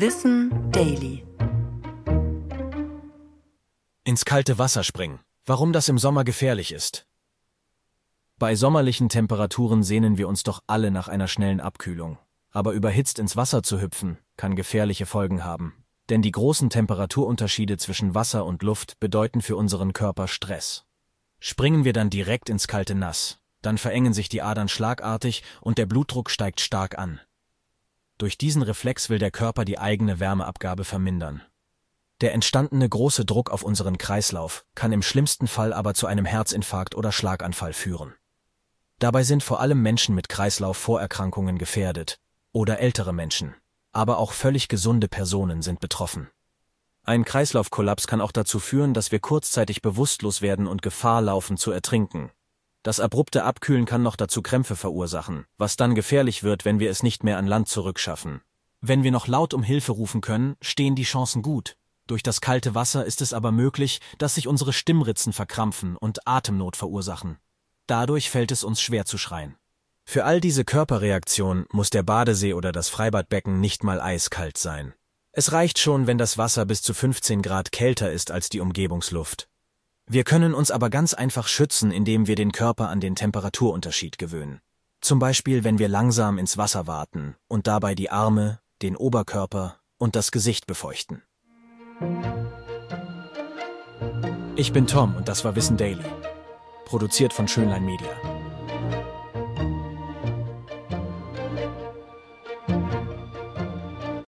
Wissen Daily. Ins kalte Wasser springen. Warum das im Sommer gefährlich ist. Bei sommerlichen Temperaturen sehnen wir uns doch alle nach einer schnellen Abkühlung. Aber überhitzt ins Wasser zu hüpfen, kann gefährliche Folgen haben. Denn die großen Temperaturunterschiede zwischen Wasser und Luft bedeuten für unseren Körper Stress. Springen wir dann direkt ins kalte Nass, dann verengen sich die Adern schlagartig und der Blutdruck steigt stark an. Durch diesen Reflex will der Körper die eigene Wärmeabgabe vermindern. Der entstandene große Druck auf unseren Kreislauf kann im schlimmsten Fall aber zu einem Herzinfarkt oder Schlaganfall führen. Dabei sind vor allem Menschen mit Kreislaufvorerkrankungen gefährdet oder ältere Menschen, aber auch völlig gesunde Personen sind betroffen. Ein Kreislaufkollaps kann auch dazu führen, dass wir kurzzeitig bewusstlos werden und Gefahr laufen zu ertrinken. Das abrupte Abkühlen kann noch dazu Krämpfe verursachen, was dann gefährlich wird, wenn wir es nicht mehr an Land zurückschaffen. Wenn wir noch laut um Hilfe rufen können, stehen die Chancen gut. Durch das kalte Wasser ist es aber möglich, dass sich unsere Stimmritzen verkrampfen und Atemnot verursachen. Dadurch fällt es uns schwer zu schreien. Für all diese Körperreaktionen muss der Badesee oder das Freibadbecken nicht mal eiskalt sein. Es reicht schon, wenn das Wasser bis zu 15 Grad kälter ist als die Umgebungsluft. Wir können uns aber ganz einfach schützen, indem wir den Körper an den Temperaturunterschied gewöhnen. Zum Beispiel, wenn wir langsam ins Wasser warten und dabei die Arme, den Oberkörper und das Gesicht befeuchten. Ich bin Tom und das war Wissen Daily. Produziert von Schönlein Media.